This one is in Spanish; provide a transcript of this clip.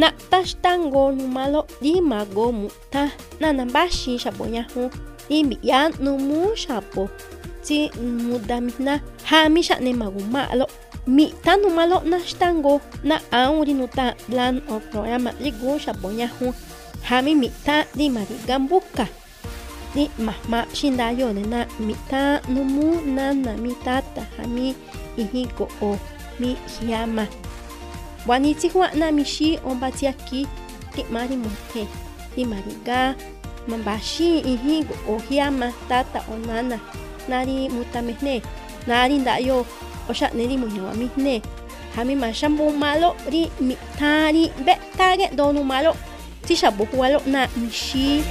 Naktaxtango numalo dimago muta nanambashi xapoñahu dimbi'ya numu xapo tsi mudamijna jami xa'nemaguma'lo mi'ta numalo naxtango na'an rinuta plan o programa rigu xapoñahu jami mi'ta dimarigan buka ni mahma xindayonena mi'ta numu nana mi tata jami ijiko o mi jiama wani ti hua na mi shi on ba ti aki ti mari mo te ti mari ga ma ba shi ihi go o hiyama tata o nana nari mutamehne. Nari ndayo o sha neri mo nyawa mihne hami ma shambu malo ri mi tari be tage donu malo. Ti shabu hualo na mi shi